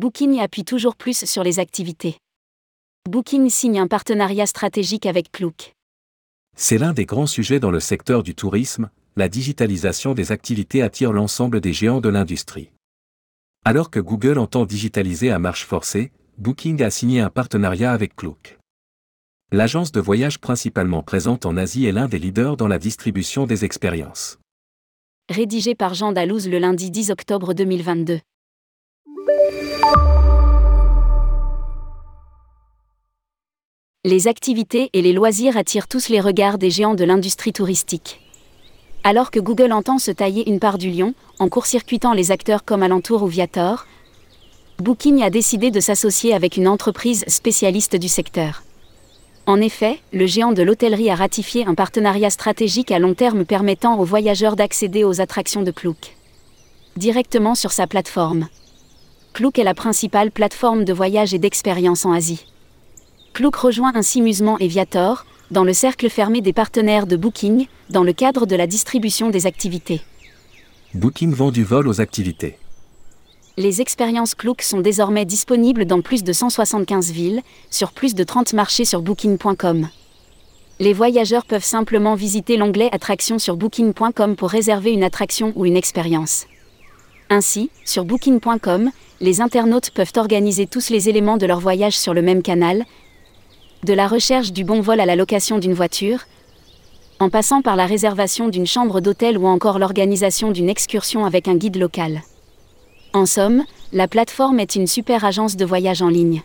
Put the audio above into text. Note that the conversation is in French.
Booking appuie toujours plus sur les activités. Booking signe un partenariat stratégique avec Klook. C'est l'un des grands sujets dans le secteur du tourisme, la digitalisation des activités attire l'ensemble des géants de l'industrie. Alors que Google entend digitaliser à marche forcée, Booking a signé un partenariat avec Klook. L'agence de voyage principalement présente en Asie est l'un des leaders dans la distribution des expériences. Rédigé par Jean Dalouse le lundi 10 octobre 2022. Les activités et les loisirs attirent tous les regards des géants de l'industrie touristique. Alors que Google entend se tailler une part du lion, en court-circuitant les acteurs comme Alentour ou Viator, Booking a décidé de s'associer avec une entreprise spécialiste du secteur. En effet, le géant de l'hôtellerie a ratifié un partenariat stratégique à long terme permettant aux voyageurs d'accéder aux attractions de Klook directement sur sa plateforme. Klook est la principale plateforme de voyage et d'expérience en Asie. Klook rejoint ainsi Musement et Viator, dans le cercle fermé des partenaires de Booking, dans le cadre de la distribution des activités. Booking vend du vol aux activités. Les expériences Klook sont désormais disponibles dans plus de 175 villes, sur plus de 30 marchés sur booking.com. Les voyageurs peuvent simplement visiter l'onglet Attractions sur booking.com pour réserver une attraction ou une expérience. Ainsi, sur booking.com, les internautes peuvent organiser tous les éléments de leur voyage sur le même canal, de la recherche du bon vol à la location d'une voiture, en passant par la réservation d'une chambre d'hôtel ou encore l'organisation d'une excursion avec un guide local. En somme, la plateforme est une super agence de voyage en ligne.